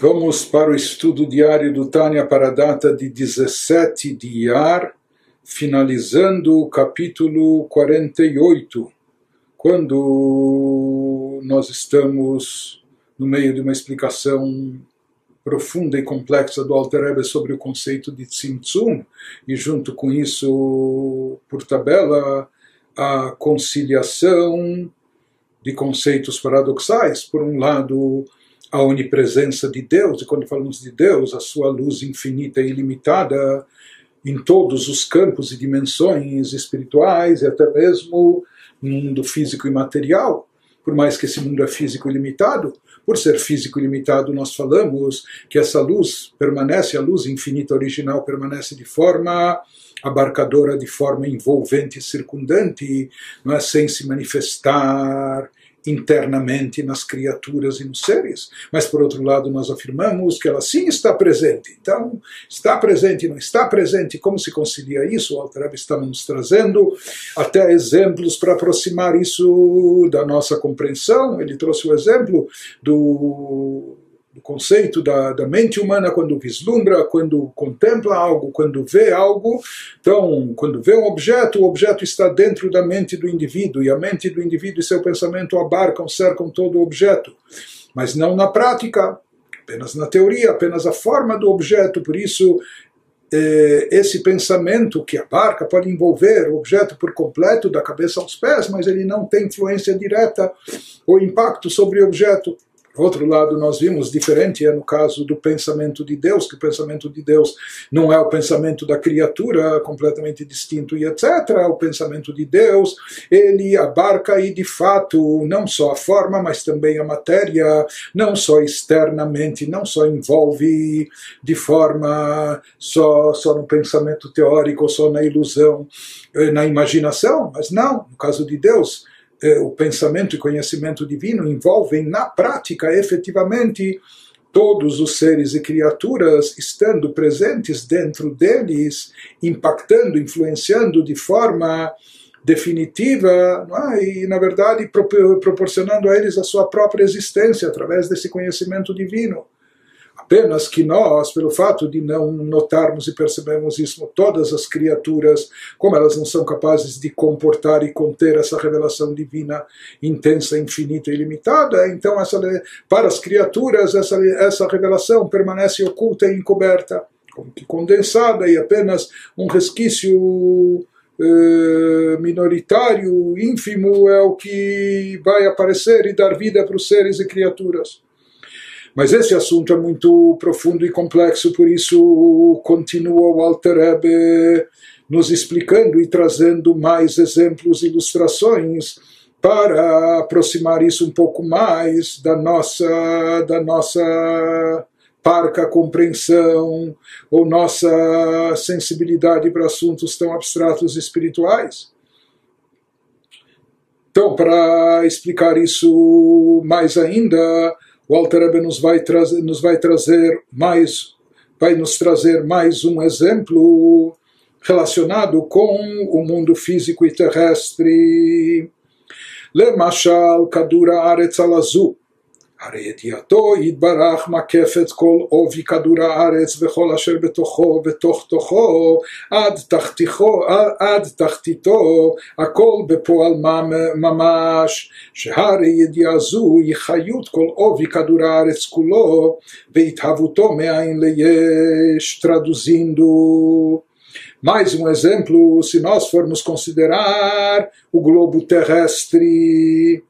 Vamos para o estudo diário do Tânia para a data de 17 de Iar, finalizando o capítulo 48, quando nós estamos no meio de uma explicação profunda e complexa do Alter Rebbe sobre o conceito de Tzimtzum, e junto com isso, por tabela, a conciliação de conceitos paradoxais. Por um lado, a onipresença de Deus, e quando falamos de Deus, a sua luz infinita e ilimitada em todos os campos e dimensões espirituais e até mesmo no mundo físico e material. Por mais que esse mundo é físico e limitado, por ser físico e limitado, nós falamos que essa luz permanece, a luz infinita original permanece de forma abarcadora, de forma envolvente e circundante, não é sem se manifestar internamente nas criaturas e nos seres, mas por outro lado nós afirmamos que ela sim está presente. Então, está presente, não está presente, como se concilia isso? O Altareb está nos trazendo até exemplos para aproximar isso da nossa compreensão. Ele trouxe o exemplo do do conceito da, da mente humana quando vislumbra, quando contempla algo, quando vê algo. Então, quando vê um objeto, o objeto está dentro da mente do indivíduo, e a mente do indivíduo e seu pensamento abarcam, cercam todo o objeto. Mas não na prática, apenas na teoria, apenas a forma do objeto. Por isso, eh, esse pensamento que abarca pode envolver o objeto por completo, da cabeça aos pés, mas ele não tem influência direta ou impacto sobre o objeto. Outro lado, nós vimos diferente é no caso do pensamento de Deus, que o pensamento de Deus não é o pensamento da criatura, completamente distinto e etc. O pensamento de Deus, ele abarca e de fato não só a forma, mas também a matéria, não só externamente, não só envolve de forma só, só no pensamento teórico, só na ilusão, eh, na imaginação, mas não, no caso de Deus, o pensamento e conhecimento divino envolvem na prática efetivamente todos os seres e criaturas estando presentes dentro deles, impactando, influenciando de forma definitiva é? e, na verdade, proporcionando a eles a sua própria existência através desse conhecimento divino. Apenas que nós, pelo fato de não notarmos e percebermos isso, todas as criaturas, como elas não são capazes de comportar e conter essa revelação divina intensa, infinita e ilimitada, então essa, para as criaturas essa, essa revelação permanece oculta e encoberta, como que condensada e apenas um resquício eh, minoritário, ínfimo, é o que vai aparecer e dar vida para os seres e criaturas. Mas esse assunto é muito profundo e complexo, por isso continua o Alter Rebbe nos explicando e trazendo mais exemplos, ilustrações para aproximar isso um pouco mais da nossa da nossa parca compreensão ou nossa sensibilidade para assuntos tão abstratos e espirituais. Então, para explicar isso mais ainda, o Alter Rebbe nos vai trazer, nos vai trazer mais, vai nos trazer mais um exemplo relacionado com o mundo físico e terrestre. Lemashal Kadura Aretz Alazu. הרי ידיעתו יתברך מקפת כל עובי כדור הארץ וכל אשר בתוכו בתוך תוכו עד תחתיכו עד תחתיתו הכל בפועל ממש שהרי ידיעה זו היא חיות כל עובי כדור הארץ כולו והתהוותו מאין ליש traduzindo Mais um exemplo, se nós formos considerar o globo terrestre,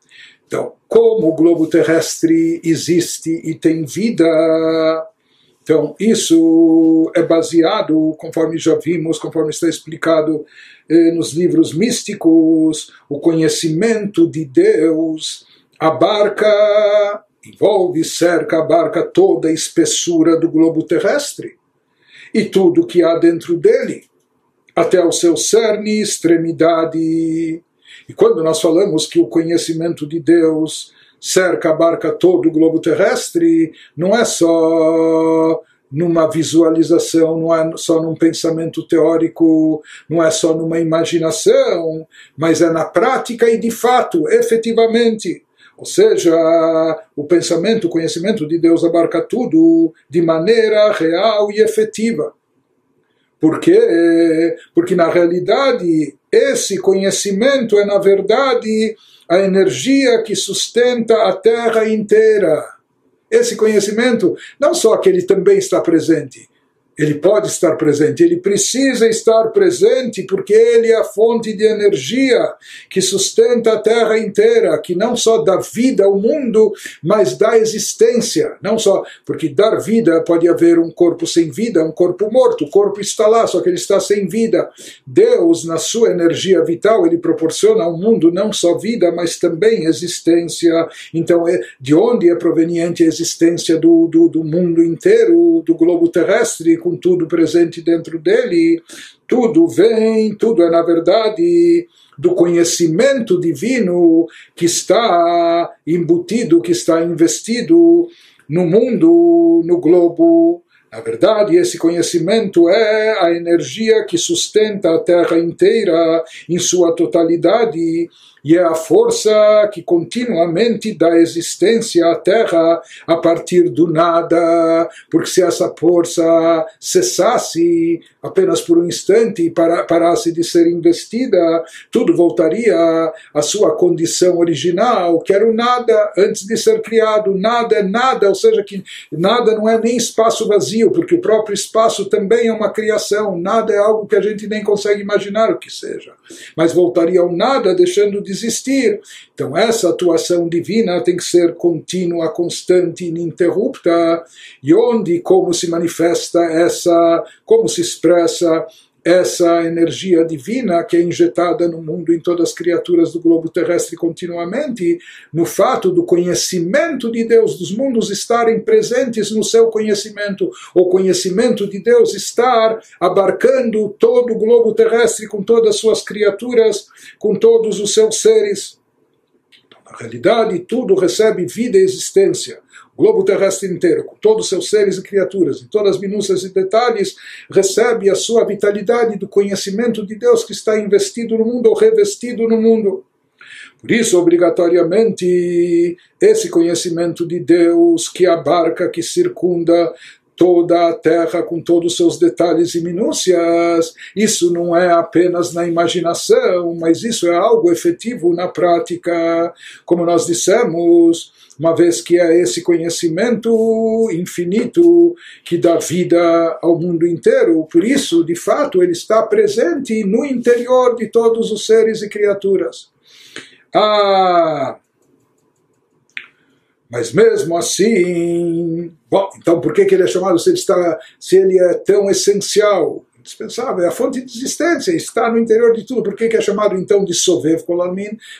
Então, como o globo terrestre existe e tem vida, então isso é baseado, conforme já vimos, conforme está explicado eh, nos livros místicos, o conhecimento de Deus. Abarca, envolve, cerca, abarca toda a espessura do globo terrestre e tudo que há dentro dele, até o seu cerne, extremidade e quando nós falamos que o conhecimento de Deus cerca, abarca todo o globo terrestre, não é só numa visualização, não é só num pensamento teórico, não é só numa imaginação, mas é na prática e de fato, efetivamente. Ou seja, o pensamento, o conhecimento de Deus abarca tudo de maneira real e efetiva. Por quê? Porque na realidade esse conhecimento é na verdade a energia que sustenta a Terra inteira. Esse conhecimento, não só que ele também está presente, ele pode estar presente, ele precisa estar presente porque ele é a fonte de energia que sustenta a terra inteira, que não só dá vida ao mundo, mas dá existência. Não só porque dar vida pode haver um corpo sem vida, um corpo morto, o corpo está lá, só que ele está sem vida. Deus, na sua energia vital, ele proporciona ao mundo não só vida, mas também existência. Então, é, de onde é proveniente a existência do, do, do mundo inteiro, do globo terrestre? Com tudo presente dentro dele, tudo vem, tudo é na verdade do conhecimento divino que está embutido, que está investido no mundo, no globo. Na verdade, esse conhecimento é a energia que sustenta a Terra inteira em sua totalidade e é a força que continuamente dá existência à Terra a partir do nada, porque se essa força cessasse apenas por um instante e parasse de ser investida, tudo voltaria à sua condição original, que era o nada antes de ser criado. Nada é nada, ou seja, que nada não é nem espaço vazio, porque o próprio espaço também é uma criação. Nada é algo que a gente nem consegue imaginar o que seja. Mas voltaria ao nada, deixando de existir. Então essa atuação divina tem que ser contínua, constante, ininterrupta. E onde, como se manifesta essa, como se expressa essa energia divina que é injetada no mundo em todas as criaturas do globo terrestre continuamente, no fato do conhecimento de Deus, dos mundos estarem presentes no seu conhecimento, o conhecimento de Deus estar abarcando todo o globo terrestre com todas as suas criaturas, com todos os seus seres. Na realidade, tudo recebe vida e existência globo terrestre inteiro, com todos os seus seres e criaturas, em todas as minúcias e detalhes, recebe a sua vitalidade do conhecimento de Deus que está investido no mundo ou revestido no mundo. Por isso, obrigatoriamente, esse conhecimento de Deus que abarca, que circunda toda a terra com todos os seus detalhes e minúcias. Isso não é apenas na imaginação, mas isso é algo efetivo na prática. Como nós dissemos, uma vez que é esse conhecimento infinito que dá vida ao mundo inteiro. Por isso, de fato, ele está presente no interior de todos os seres e criaturas. Ah, mas mesmo assim, bom, então por que, que ele é chamado se ele, está, se ele é tão essencial? Indispensável, é a fonte de existência, está no interior de tudo. Por que, que é chamado então de Sovev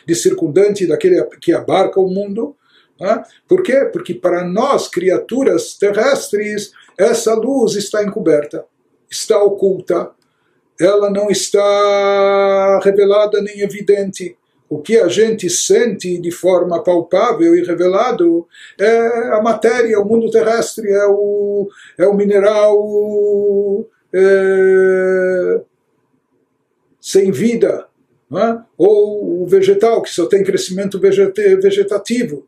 de circundante, daquele que abarca o mundo? Por quê? Porque para nós, criaturas terrestres, essa luz está encoberta, está oculta, ela não está revelada nem evidente. O que a gente sente de forma palpável e revelado é a matéria, o mundo terrestre, é o, é o mineral é, sem vida, é? ou o vegetal, que só tem crescimento vegetativo.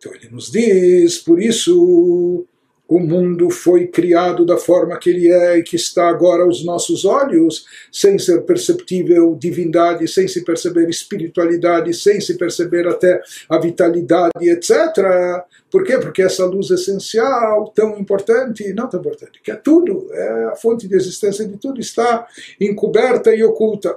Então ele nos diz, por isso o mundo foi criado da forma que ele é e que está agora aos nossos olhos, sem ser perceptível divindade, sem se perceber espiritualidade, sem se perceber até a vitalidade, etc. Por quê? Porque essa luz essencial, tão importante, não tão importante, que é tudo, é a fonte de existência de tudo, está encoberta e oculta.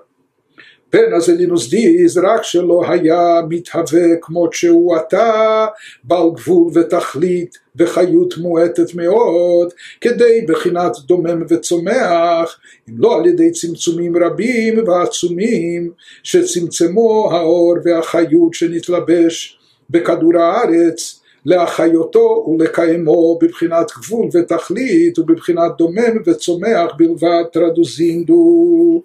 apenas ele nos diz, רק שלא היה מתהווה כמות שהוא עתה, בעל גבול ותכלית וחיות מועטת מאוד, כדי בחינת דומם וצומח, אם לא על ידי צמצומים רבים ועצומים, שצמצמו האור והחיות שנתלבש בכדור הארץ, להחיותו ולקיימו בבחינת גבול ותכלית ובבחינת דומם וצומח בלבד traduzindo.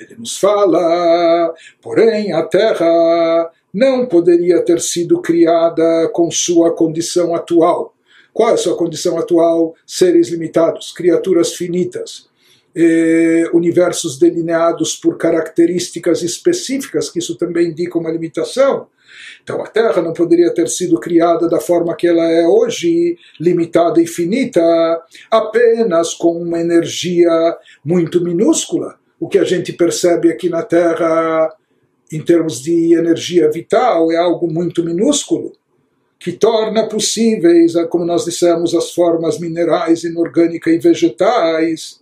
Ele nos fala, porém a terra não poderia ter sido criada com sua condição atual. Qual é a sua condição atual? Seres limitados, criaturas finitas eh, universos delineados por características específicas, que isso também indica uma limitação. então a Terra não poderia ter sido criada da forma que ela é hoje, limitada e finita, apenas com uma energia muito minúscula. O que a gente percebe aqui na Terra, em termos de energia vital, é algo muito minúsculo que torna possíveis, como nós dissemos, as formas minerais, inorgânicas e vegetais?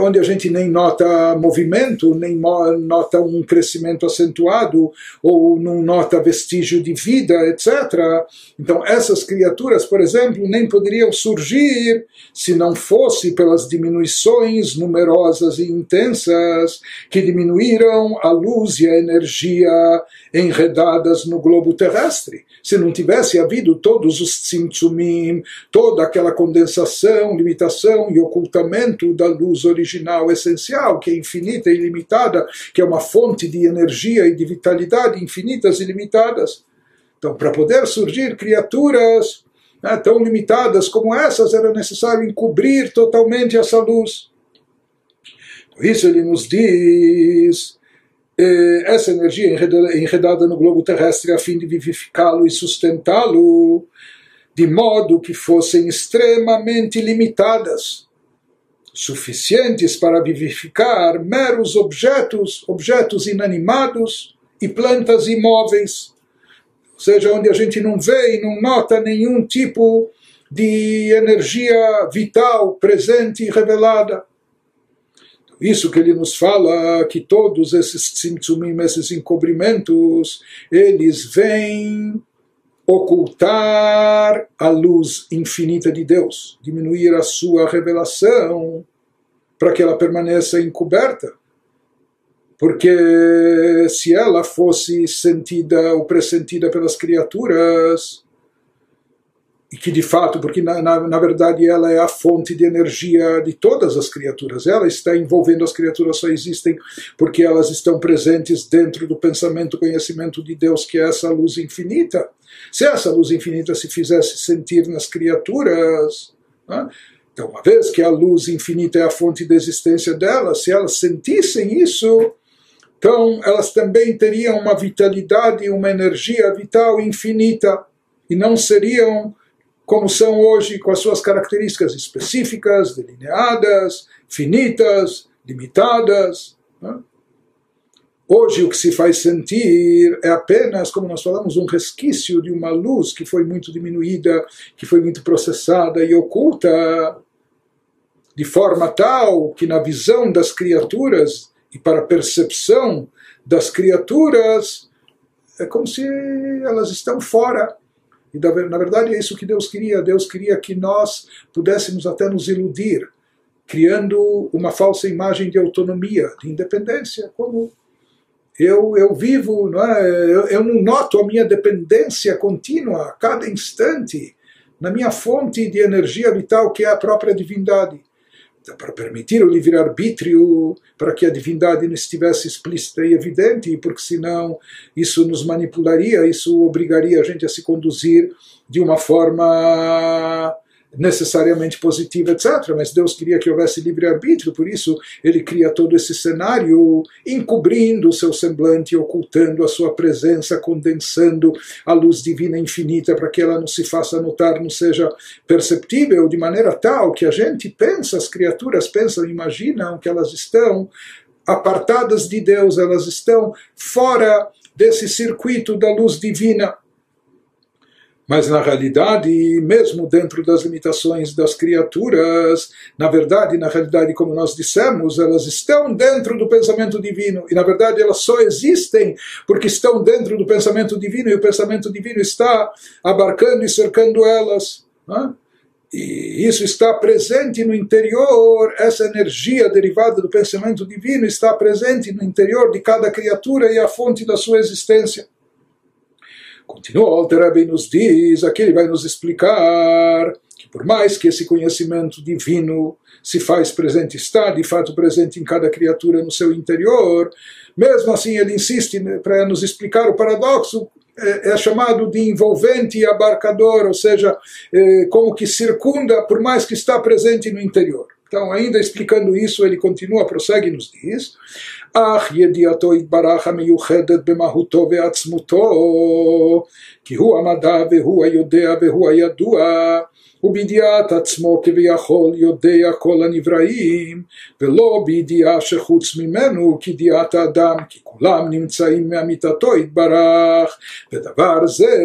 Onde a gente nem nota movimento, nem nota um crescimento acentuado, ou não nota vestígio de vida, etc. Então, essas criaturas, por exemplo, nem poderiam surgir se não fosse pelas diminuições numerosas e intensas que diminuíram a luz e a energia enredadas no globo terrestre. Se não tivesse havido todos os tzimtzumim, toda aquela condensação, limitação e ocultamento da luz original essencial, que é infinita e ilimitada, que é uma fonte de energia e de vitalidade infinitas e limitadas. Então, para poder surgir criaturas né, tão limitadas como essas, era necessário encobrir totalmente essa luz. Isso ele nos diz essa energia enredada no globo terrestre a fim de vivificá-lo e sustentá-lo de modo que fossem extremamente limitadas suficientes para vivificar meros objetos, objetos inanimados e plantas imóveis. Ou seja, onde a gente não vê e não nota nenhum tipo de energia vital presente e revelada. Isso que ele nos fala, que todos esses tzimtzumim, esses encobrimentos, eles vêm ocultar a luz infinita de Deus, diminuir a sua revelação para que ela permaneça encoberta. Porque se ela fosse sentida ou pressentida pelas criaturas, e que de fato, porque na, na, na, verdade ela é a fonte de energia de todas as criaturas, ela está envolvendo as criaturas, só existem porque elas estão presentes dentro do pensamento, conhecimento de Deus, que é essa luz infinita. Se essa luz infinita se fizesse sentir nas criaturas, né? então, uma vez que a luz infinita é a fonte da existência delas, se elas sentissem isso, então elas também teriam uma vitalidade, uma energia vital infinita e não seriam como são hoje, com as suas características específicas, delineadas, finitas, limitadas. Né? Hoje o que se faz sentir é apenas, como nós falamos, um resquício de uma luz que foi muito diminuída, que foi muito processada e oculta, de forma tal que na visão das criaturas e para a percepção das criaturas é como se elas estão fora e na verdade é isso que Deus queria. Deus queria que nós pudéssemos até nos iludir, criando uma falsa imagem de autonomia, de independência, como eu, eu vivo, não é? eu, eu não noto a minha dependência contínua a cada instante na minha fonte de energia vital que é a própria divindade para permitir o livre-arbítrio, para que a divindade não estivesse explícita e evidente, porque senão isso nos manipularia, isso obrigaria a gente a se conduzir de uma forma necessariamente positiva, etc. Mas Deus queria que houvesse livre-arbítrio, por isso ele cria todo esse cenário, encobrindo o seu semblante, ocultando a sua presença, condensando a luz divina infinita para que ela não se faça notar, não seja perceptível, de maneira tal que a gente pensa, as criaturas pensam, imaginam que elas estão apartadas de Deus, elas estão fora desse circuito da luz divina. Mas na realidade, mesmo dentro das limitações das criaturas, na verdade, na realidade, como nós dissemos, elas estão dentro do pensamento divino. E na verdade elas só existem porque estão dentro do pensamento divino e o pensamento divino está abarcando e cercando elas. Né? E isso está presente no interior, essa energia derivada do pensamento divino está presente no interior de cada criatura e a fonte da sua existência. Continua, o Alter nos diz, aqui ele vai nos explicar que por mais que esse conhecimento divino se faz presente, está de fato presente em cada criatura no seu interior, mesmo assim ele insiste para nos explicar o paradoxo, é, é, chamado de envolvente e abarcador, ou seja, é, como que circunda, por mais que está presente no interior. Então, ainda explicando isso, ele continua, prossegue e nos diz: אך ידיעתו יתברך המיוחדת במהותו ועצמותו, כי הוא המדע והוא היודע והוא הידוע, ובידיעת עצמו כביכול יודע כל הנבראים, ולא בידיעה שחוץ ממנו כידיעת האדם, כי כולם נמצאים מאמיתתו יתברך, ודבר זה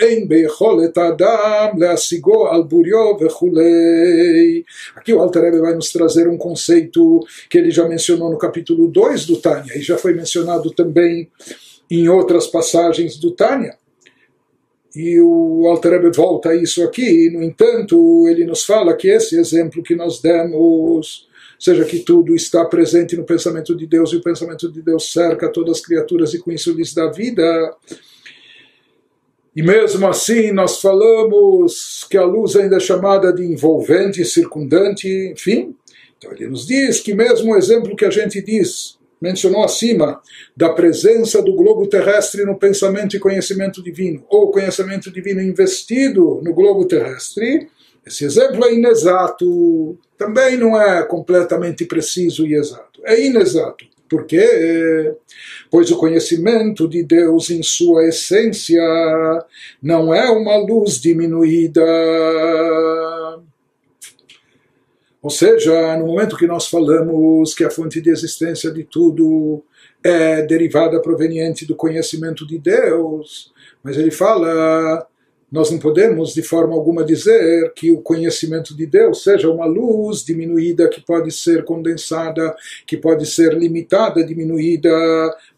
אין ביכולת האדם להשיגו על בוריו וכולי. Aqui o Alter Rebbe vai nos trazer um conceito que ele já mencionou no capítulo 2 do Tânia, e já foi mencionado também em outras passagens do Tânia e o Alter volta a isso aqui, no entanto, ele nos fala que esse exemplo que nós demos, seja que tudo está presente no pensamento de Deus e o pensamento de Deus cerca todas as criaturas e com isso lhes dá vida. E mesmo assim nós falamos que a luz ainda é chamada de envolvente, circundante, enfim. Então ele nos diz que mesmo o exemplo que a gente diz, mencionou acima, da presença do globo terrestre no pensamento e conhecimento divino, ou conhecimento divino investido no globo terrestre, esse exemplo é inexato, também não é completamente preciso e exato, é inexato. Por quê? Pois o conhecimento de Deus em sua essência não é uma luz diminuída ou seja, no momento que nós falamos que a fonte de existência de tudo é derivada proveniente do conhecimento de Deus, mas ele fala nós não podemos de forma alguma dizer que o conhecimento de Deus seja uma luz diminuída que pode ser condensada, que pode ser limitada, diminuída.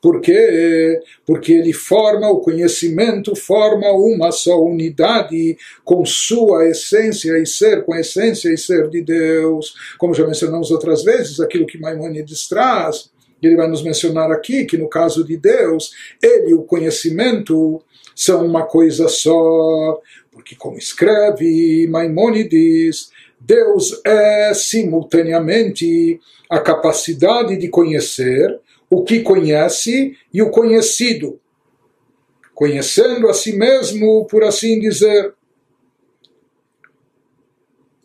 Por quê? Porque ele forma, o conhecimento forma uma só unidade com sua essência e ser, com a essência e ser de Deus. Como já mencionamos outras vezes, aquilo que Maimonides traz. Ele vai nos mencionar aqui que no caso de Deus, ele, o conhecimento, são uma coisa só, porque, como escreve Maimônides, Deus é simultaneamente a capacidade de conhecer o que conhece e o conhecido, conhecendo a si mesmo, por assim dizer.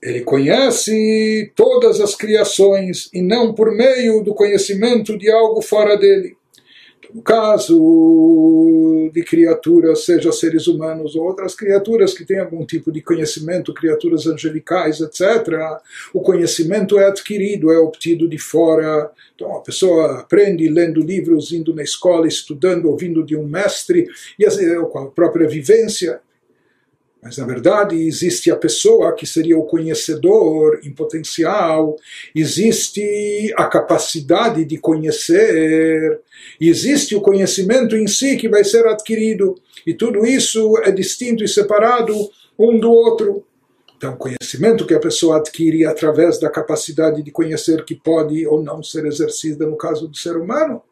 Ele conhece todas as criações e não por meio do conhecimento de algo fora dele. No caso de criaturas, seja seres humanos ou outras criaturas que têm algum tipo de conhecimento, criaturas angelicais, etc., o conhecimento é adquirido, é obtido de fora. Então a pessoa aprende lendo livros, indo na escola, estudando, ouvindo de um mestre, e com a própria vivência. Mas na verdade existe a pessoa que seria o conhecedor em potencial, existe a capacidade de conhecer, existe o conhecimento em si que vai ser adquirido, e tudo isso é distinto e separado um do outro. Então, conhecimento que a pessoa adquire através da capacidade de conhecer que pode ou não ser exercida no caso do ser humano,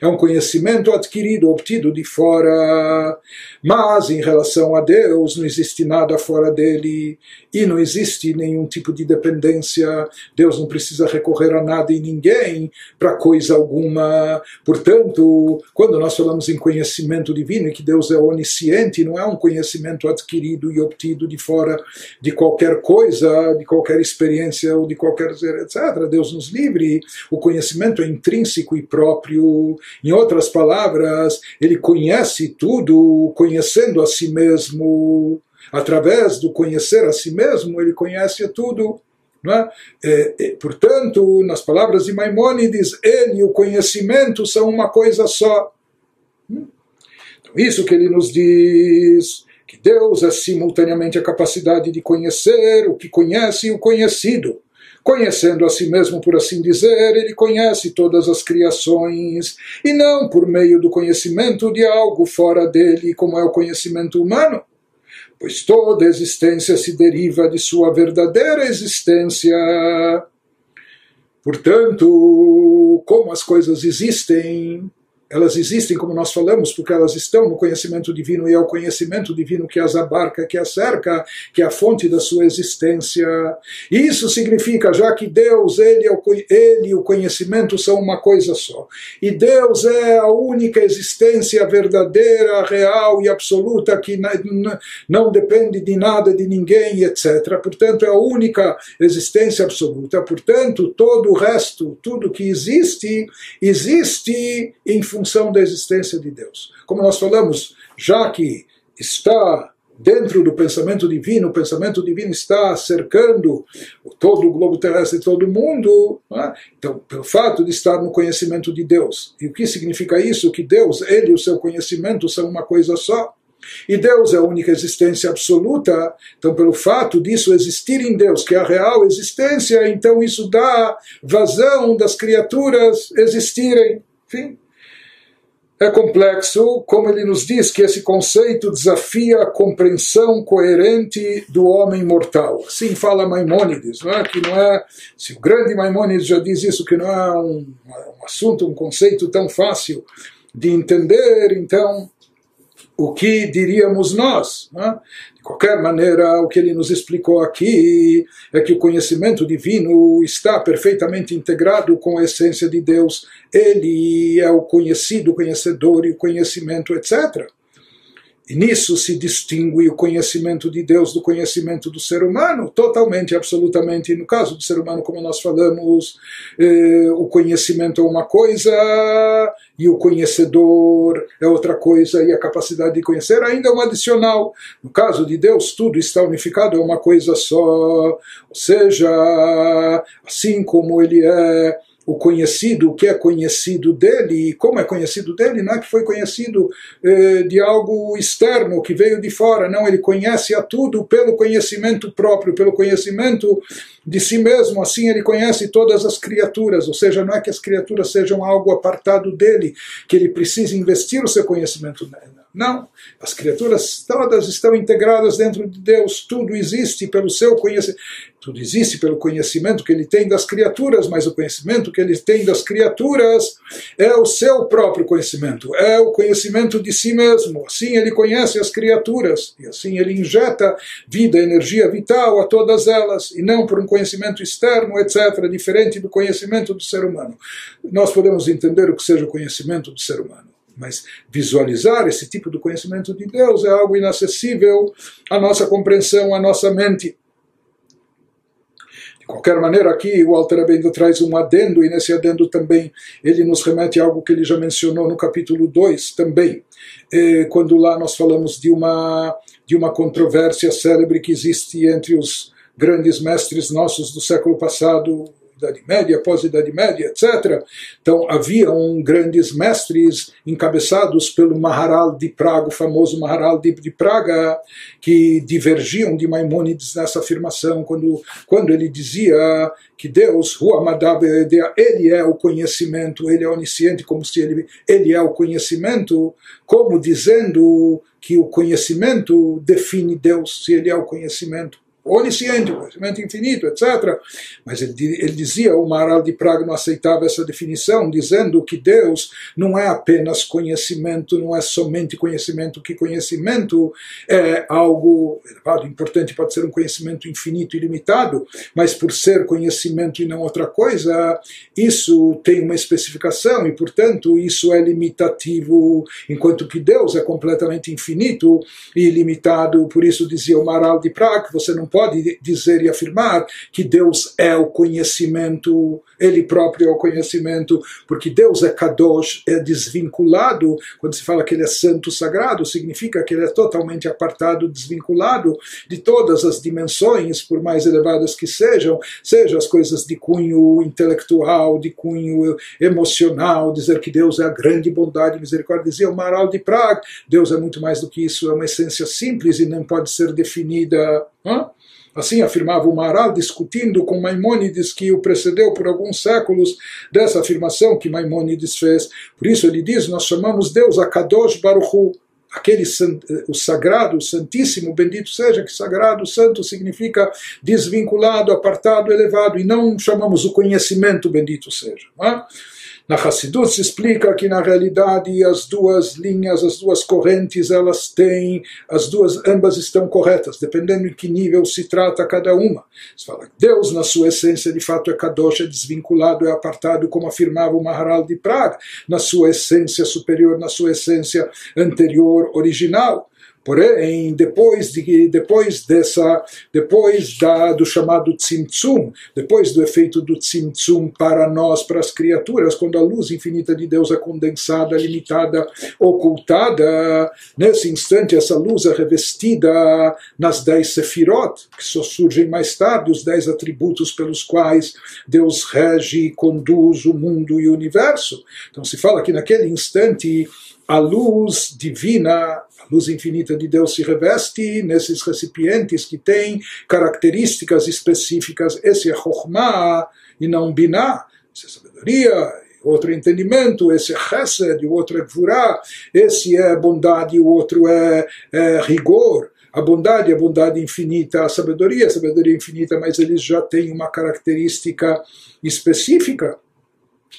é um conhecimento adquirido, obtido de fora, mas em relação a Deus não existe nada fora dele e não existe nenhum tipo de dependência. Deus não precisa recorrer a nada e ninguém para coisa alguma. Portanto, quando nós falamos em conhecimento divino e que Deus é onisciente, não é um conhecimento adquirido e obtido de fora de qualquer coisa, de qualquer experiência ou de qualquer etc. Deus nos livre. O conhecimento é intrínseco e próprio. Em outras palavras, ele conhece tudo, conhecendo a si mesmo através do conhecer a si mesmo, ele conhece tudo. É? É, é, portanto, nas palavras de Maimônides, ele e o conhecimento são uma coisa só. Hum? Então, isso que ele nos diz, que Deus é simultaneamente a capacidade de conhecer o que conhece e o conhecido. Conhecendo a si mesmo, por assim dizer, ele conhece todas as criações, e não por meio do conhecimento de algo fora dele, como é o conhecimento humano pois toda existência se deriva de sua verdadeira existência. Portanto, como as coisas existem, elas existem, como nós falamos, porque elas estão no conhecimento divino e é o conhecimento divino que as abarca, que as cerca, que é a fonte da sua existência. Isso significa, já que Deus, ele, é ele e o conhecimento são uma coisa só, e Deus é a única existência verdadeira, real e absoluta que não depende de nada, de ninguém, etc. Portanto, é a única existência absoluta. Portanto, todo o resto, tudo que existe, existe em função função da existência de Deus. Como nós falamos, já que está dentro do pensamento divino, o pensamento divino está cercando todo o globo terrestre, todo o mundo. É? Então, pelo fato de estar no conhecimento de Deus. E o que significa isso? Que Deus, Ele e o seu conhecimento são uma coisa só. E Deus é a única existência absoluta, então, pelo fato disso existir em Deus, que é a real existência, então isso dá vazão das criaturas existirem. Enfim, é complexo, como ele nos diz que esse conceito desafia a compreensão coerente do homem mortal. Assim fala Maimônides, não é? que não é, se o grande Maimônides já diz isso, que não é um, um assunto, um conceito tão fácil de entender, então o que diríamos nós? Né? De qualquer maneira, o que ele nos explicou aqui é que o conhecimento divino está perfeitamente integrado com a essência de Deus. Ele é o conhecido, o conhecedor e o conhecimento, etc. E nisso se distingue o conhecimento de Deus do conhecimento do ser humano, totalmente, absolutamente. No caso do ser humano, como nós falamos, eh, o conhecimento é uma coisa e o conhecedor é outra coisa, e a capacidade de conhecer ainda é uma adicional. No caso de Deus, tudo está unificado, é uma coisa só. Ou seja, assim como ele é o conhecido, o que é conhecido dele, e como é conhecido dele, não é que foi conhecido eh, de algo externo, que veio de fora, não, ele conhece a tudo pelo conhecimento próprio, pelo conhecimento de si mesmo, assim ele conhece todas as criaturas, ou seja, não é que as criaturas sejam algo apartado dele, que ele precisa investir o seu conhecimento nela. Não, as criaturas todas estão integradas dentro de Deus, tudo existe pelo seu conhecimento, tudo existe pelo conhecimento que ele tem das criaturas, mas o conhecimento que ele tem das criaturas é o seu próprio conhecimento, é o conhecimento de si mesmo. Assim ele conhece as criaturas e assim ele injeta vida, energia vital a todas elas e não por um conhecimento externo, etc., diferente do conhecimento do ser humano. Nós podemos entender o que seja o conhecimento do ser humano mas visualizar esse tipo de conhecimento de Deus é algo inacessível à nossa compreensão, à nossa mente. Qualquer maneira, aqui o Alter Abendo traz um adendo, e nesse adendo também ele nos remete a algo que ele já mencionou no capítulo 2 também, eh, quando lá nós falamos de uma, de uma controvérsia célebre que existe entre os grandes mestres nossos do século passado, Idade Média, pós-Idade Média, etc. Então haviam grandes mestres encabeçados pelo Maharal de Praga, o famoso Maharal de, de Praga, que divergiam de Maimônides nessa afirmação, quando, quando ele dizia que Deus, ele é o conhecimento, ele é onisciente, como se ele, ele é o conhecimento, como dizendo que o conhecimento define Deus, se ele é o conhecimento onisciente, conhecimento infinito, etc. Mas ele, ele dizia, o Maharal de Praga não aceitava essa definição, dizendo que Deus não é apenas conhecimento, não é somente conhecimento, que conhecimento é algo importante, pode ser um conhecimento infinito e limitado, mas por ser conhecimento e não outra coisa, isso tem uma especificação e, portanto, isso é limitativo, enquanto que Deus é completamente infinito e ilimitado. Por isso dizia o Maharal de Praga, você não pode pode dizer e afirmar que Deus é o conhecimento, Ele próprio é o conhecimento, porque Deus é Kadosh, é desvinculado. Quando se fala que Ele é santo sagrado, significa que Ele é totalmente apartado, desvinculado de todas as dimensões, por mais elevadas que sejam, sejam as coisas de cunho intelectual, de cunho emocional, dizer que Deus é a grande bondade e misericórdia. Dizia o Maral de Praga, Deus é muito mais do que isso, é uma essência simples e não pode ser definida. Hã? Assim afirmava o Maharal, discutindo com Maimônides, que o precedeu por alguns séculos dessa afirmação que Maimônides fez. Por isso ele diz: Nós chamamos Deus a Kadosh Baruchu, aquele o sagrado, o santíssimo, bendito seja, que sagrado, santo significa desvinculado, apartado, elevado, e não chamamos o conhecimento, bendito seja. Não é? Na Hassidut se explica que na realidade as duas linhas, as duas correntes, elas têm, as duas, ambas estão corretas, dependendo em que nível se trata cada uma. Se fala que Deus, na sua essência, de fato é Kadosh, é desvinculado, é apartado, como afirmava o Maharal de Praga, na sua essência superior, na sua essência anterior, original. Porém, depois, de, depois dessa, depois da, do chamado tzimtzum, depois do efeito do tzimtzum para nós, para as criaturas, quando a luz infinita de Deus é condensada, limitada, ocultada, nesse instante essa luz é revestida nas dez sefirot, que só surgem mais tarde, os dez atributos pelos quais Deus rege e conduz o mundo e o universo. Então se fala que naquele instante a luz divina, a luz infinita de Deus se reveste nesses recipientes que têm características específicas. Esse é Chokhmah e não Binah. Essa é sabedoria, outro entendimento, esse é Chesed, o outro é Gvurah, esse é bondade, o outro é, é rigor. A bondade, a bondade infinita, a sabedoria, a sabedoria infinita, mas eles já têm uma característica específica.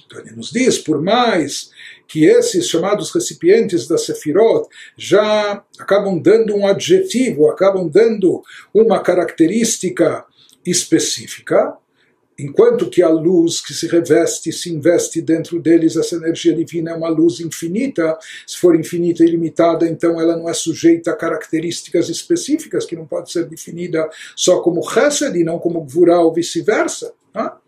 Então ele nos diz, por mais que esses chamados recipientes da Sefirot já acabam dando um adjetivo, acabam dando uma característica específica, enquanto que a luz que se reveste, se investe dentro deles, essa energia divina é uma luz infinita, se for infinita e ilimitada, então ela não é sujeita a características específicas, que não pode ser definida só como Chesed e não como Gvurah ou vice-versa. Tá?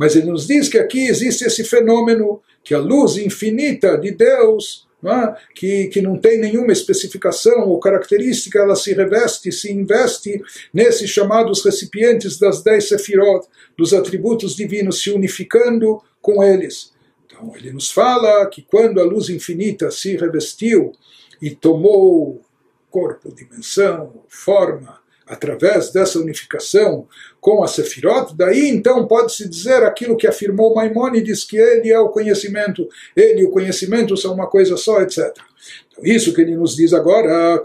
Mas ele nos diz que aqui existe esse fenômeno que a luz infinita de Deus, não é? que, que não tem nenhuma especificação ou característica, ela se reveste, se investe nesses chamados recipientes das dez sefirot, dos atributos divinos, se unificando com eles. Então ele nos fala que quando a luz infinita se revestiu e tomou corpo, dimensão, forma, através dessa unificação com a Sefirot, daí então pode-se dizer aquilo que afirmou Maimônides, que ele é o conhecimento, ele e o conhecimento são uma coisa só, etc. Então, isso que ele nos diz agora,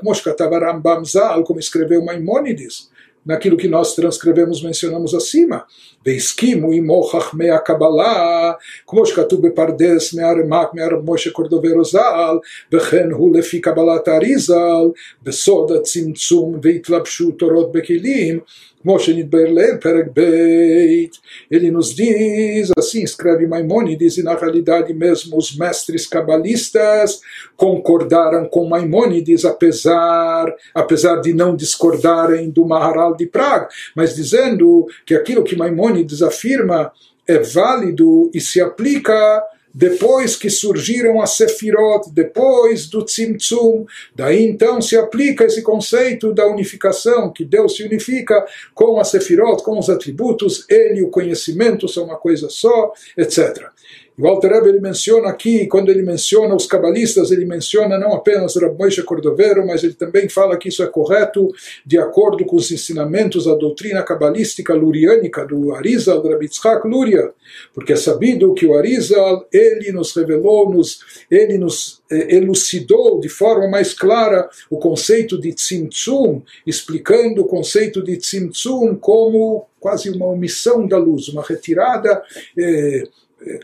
como escreveu Maimônides, naquilo que nós transcrevemos, mencionamos acima. והסכימו עמו חכמי הקבלה, כמו שכתוב בפרדס מהרמ"ק מהרב משה קורדוברו ז"ל, וכן הוא לפי קבלת האריזל, בסוד הצמצום והתלבשות תורות בכלים, como Berle Peregbeit, ele nos diz, assim escreve Maimonides, e na realidade mesmo os mestres cabalistas concordaram com Maimonides, apesar, apesar de não discordarem do Maharal de Praga, mas dizendo que aquilo que Maimonides afirma é válido e se aplica depois que surgiram as Sefirot, depois do Tzimtzum, daí então se aplica esse conceito da unificação, que Deus se unifica com as Sefirot, com os atributos, ele e o conhecimento são uma coisa só, etc. E o Alter ele menciona aqui, quando ele menciona os cabalistas, ele menciona não apenas Rav Moshe Cordovero, mas ele também fala que isso é correto de acordo com os ensinamentos da doutrina cabalística luriânica do Arizal, do Rabbi Tzchak Luria, porque é sabido que o Arizal, ele nos revelou, nos, ele nos eh, elucidou de forma mais clara o conceito de Tzimtzum, explicando o conceito de Tzimtzum como quase uma omissão da luz, uma retirada eh, eh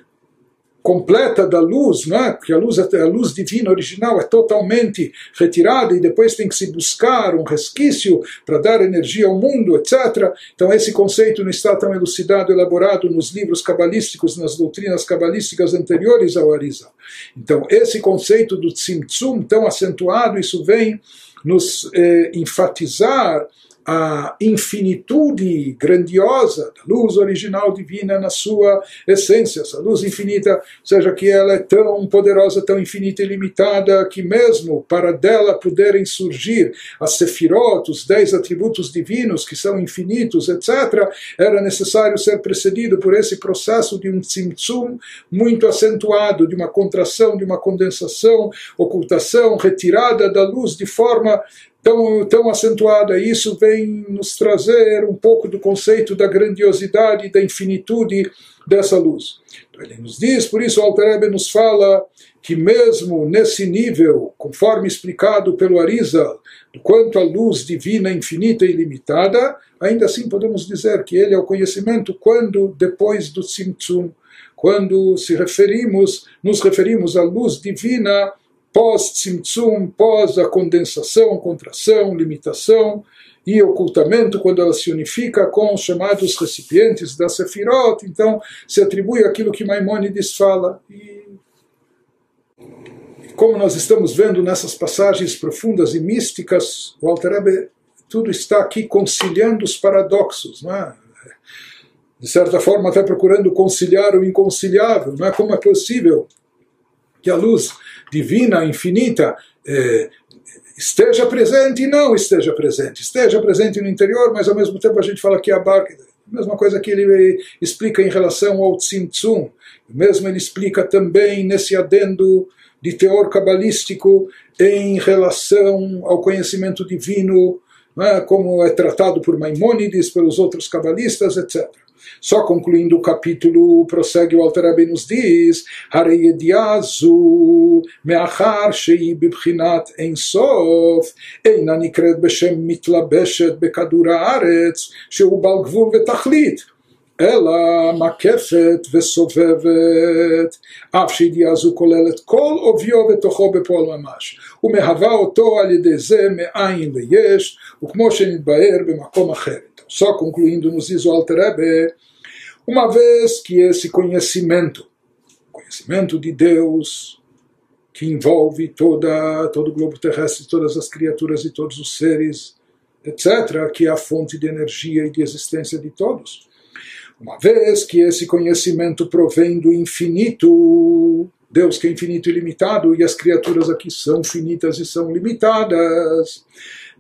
completa da luz, né? que a luz, a luz divina original é totalmente retirada e depois tem que se buscar um resquício para dar energia ao mundo, etc. Então esse conceito não está tão elucidado, elaborado nos livros cabalísticos, nas doutrinas cabalísticas anteriores ao Arizal. Então esse conceito do Tzimtzum tão acentuado, isso vem nos eh, enfatizar a infinitude grandiosa da luz original divina na sua essência, essa luz infinita, seja que ela é tão poderosa, tão infinita e limitada, que mesmo para dela poderem surgir as sefirot, os dez atributos divinos que são infinitos, etc., era necessário ser precedido por esse processo de um tzimtzum muito acentuado, de uma contração, de uma condensação, ocultação, retirada da luz de forma tão, tão acentuada. Isso vem nos trazer um pouco do conceito da grandiosidade da infinitude dessa luz. Então, ele nos diz, por isso o Alter nos fala que mesmo nesse nível, conforme explicado pelo Arizal, do quanto a luz divina infinita e ilimitada, ainda assim podemos dizer que ele é o conhecimento quando depois do Tzimtzum, quando se referimos, nos referimos à luz divina pós-tzimtzum, pós a condensação, contração, limitação e ocultamento, quando ela se unifica com os chamados recipientes da Sefirot, então se atribui aquilo que Maimonides fala. E como nós estamos vendo nessas passagens profundas e místicas, o Alter Rebbe, tudo está aqui conciliando os paradoxos, não é? de certa forma até procurando conciliar o inconciliável, não é como é possível que a luz divina, infinita, eh, esteja presente e não esteja presente. Esteja presente no interior, mas ao mesmo tempo a gente fala que a barca. Mesma coisa que ele explica em relação ao Tzimtzum. Mesmo ele explica também nesse adendo de teor cabalístico em relação ao conhecimento divino, é? Né, como é tratado por Maimonides, pelos outros cabalistas, etc. Só concluindo o capítulo, prossegue o Alter Rebbe nos diz: Hareyediazu me'achar shei bibchinat ensof eina nikret beshem mitlabeshet bekadura aretz sheu bal gvul vetachlit אלא מקפת וסובבת, אף שידיעה זו כוללת כל עוביו ותוכו בפועל ממש, ומהווה אותו על ידי זה מאין ליש, וכמו שנתבהר במקום אחר. Só concluindo, nos diz o Alter Rebbe, uma vez que esse conhecimento, conhecimento de Deus, que envolve toda, todo o globo terrestre, todas as criaturas e todos os seres, etc., que é a fonte de energia e de existência de todos. uma vez que esse conhecimento provém do infinito, Deus que é infinito e limitado, e as criaturas aqui são finitas e são limitadas,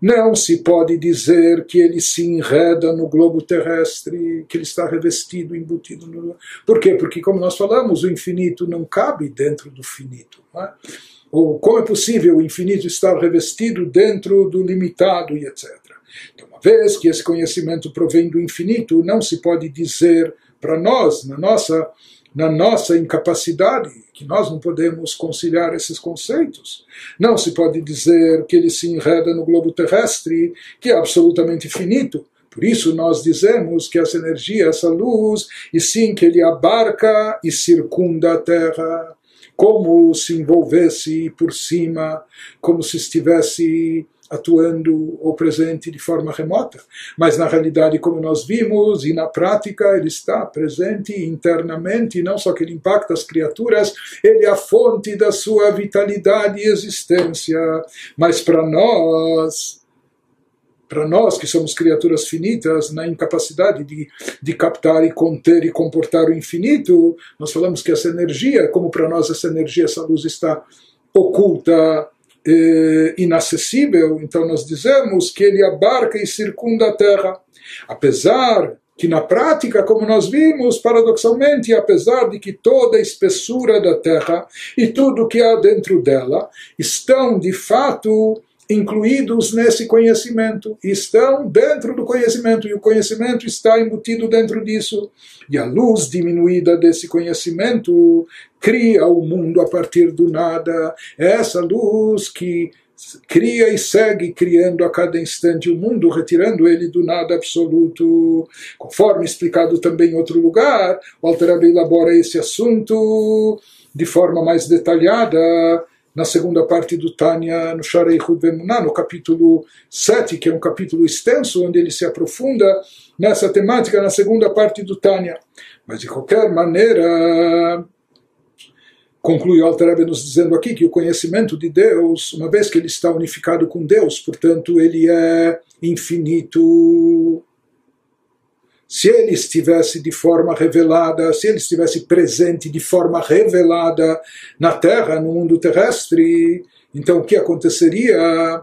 não se pode dizer que ele se enreda no globo terrestre, que ele está revestido, embutido no. Por quê? Porque, como nós falamos, o infinito não cabe dentro do finito. É? Ou como é possível o infinito estar revestido dentro do limitado e etc. Então, vez que esse conhecimento provém do infinito, não se pode dizer para nós, na nossa na nossa incapacidade, que nós não podemos conciliar esses conceitos. Não se pode dizer que ele se enreda no globo terrestre, que é absolutamente finito. Por isso nós dizemos que essa energia, essa luz, e sim que ele abarca e circunda a Terra, como se envolvesse por cima, como se estivesse atuando ou presente de forma remota, mas na realidade, como nós vimos, e na prática, ele está presente internamente, e não só que ele impacta as criaturas, ele é a fonte da sua vitalidade e existência. Mas para nós, para nós que somos criaturas finitas, na incapacidade de, de captar e conter e comportar o infinito, nós falamos que essa energia, como para nós essa energia, essa luz está oculta eh, inacessível, então nós dizemos que ele abarca e circunda a Terra. Apesar que na prática, como nós vimos, paradoxalmente, apesar de que toda a espessura da Terra e tudo que há dentro dela estão de fato incluídos nesse conhecimento, estão dentro do conhecimento, e o conhecimento está embutido dentro disso. E a luz diminuída desse conhecimento cria o mundo a partir do nada. É essa luz que cria e segue criando a cada instante o mundo, retirando ele do nada absoluto. Conforme explicado também em outro lugar, o Alter elabora esse assunto de forma mais detalhada na segunda parte do Tânia, no Sharei Vemuná, no capítulo 7, que é um capítulo extenso, onde ele se aprofunda nessa temática na segunda parte do Tânia. Mas, de qualquer maneira, conclui Alter nos dizendo aqui que o conhecimento de Deus, uma vez que ele está unificado com Deus, portanto, ele é infinito se ele estivesse de forma revelada, se ele estivesse presente de forma revelada na Terra, no mundo terrestre, então o que aconteceria?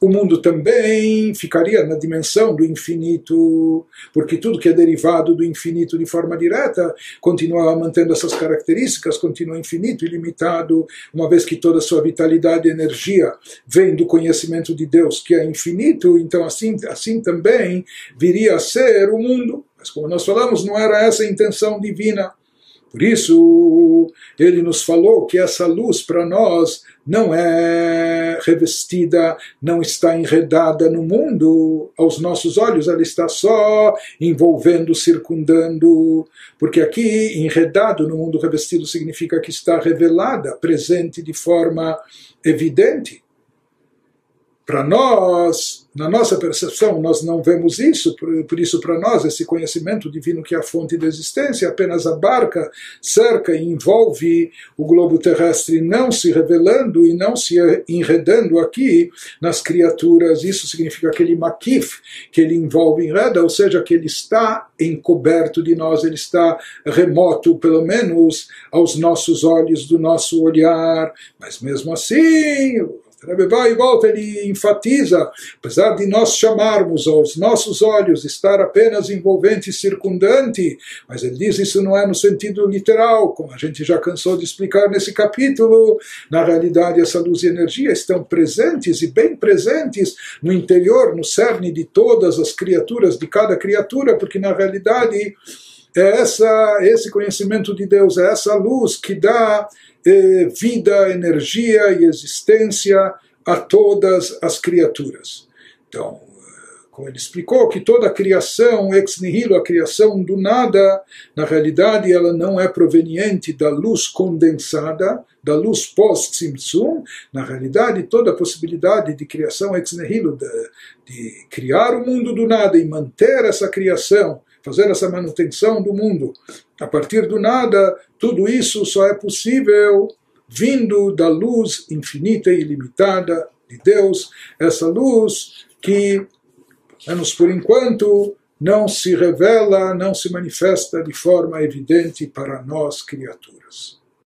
O mundo também ficaria na dimensão do infinito, porque tudo que é derivado do infinito de forma direta continua mantendo essas características, continua infinito, ilimitado, uma vez que toda a sua vitalidade e energia vem do conhecimento de Deus, que é infinito, então assim, assim também viria a ser o mundo. Mas como nós falamos, não era essa a intenção divina. Por isso, ele nos falou que essa luz para nós não é revestida, não está enredada no mundo, aos nossos olhos ela está só envolvendo, circundando, porque aqui enredado no mundo revestido significa que está revelada, presente de forma evidente. Para nós, na nossa percepção, nós não vemos isso, por, por isso, para nós, esse conhecimento divino que é a fonte da existência apenas abarca, cerca e envolve o globo terrestre, não se revelando e não se enredando aqui nas criaturas. Isso significa aquele makif, que ele envolve, enreda, ou seja, que ele está encoberto de nós, ele está remoto, pelo menos aos nossos olhos, do nosso olhar. Mas mesmo assim, E volta, ele enfatiza, apesar de nós chamarmos aos nossos olhos estar apenas envolvente e circundante, mas ele diz isso não é no sentido literal, como a gente já cansou de explicar nesse capítulo, na realidade essa luz e energia estão presentes e bem presentes no interior, no cerne de todas as criaturas, de cada criatura, porque na realidade é essa, esse conhecimento de Deus, é essa luz que dá eh, vida, energia e existência a todas as criaturas. Então, como ele explicou, que toda a criação, ex nihilo, a criação do nada, na realidade ela não é proveniente da luz condensada, da luz pós-Tzimtzum, na realidade toda a possibilidade de criação ex nihilo, de, de criar o mundo do nada e manter essa criação fazer essa manutenção do mundo a partir do nada, tudo isso só é possível vindo da luz infinita e ilimitada de Deus, essa luz que, menos por enquanto, não se revela, não se manifesta de forma evidente para nós criaturas.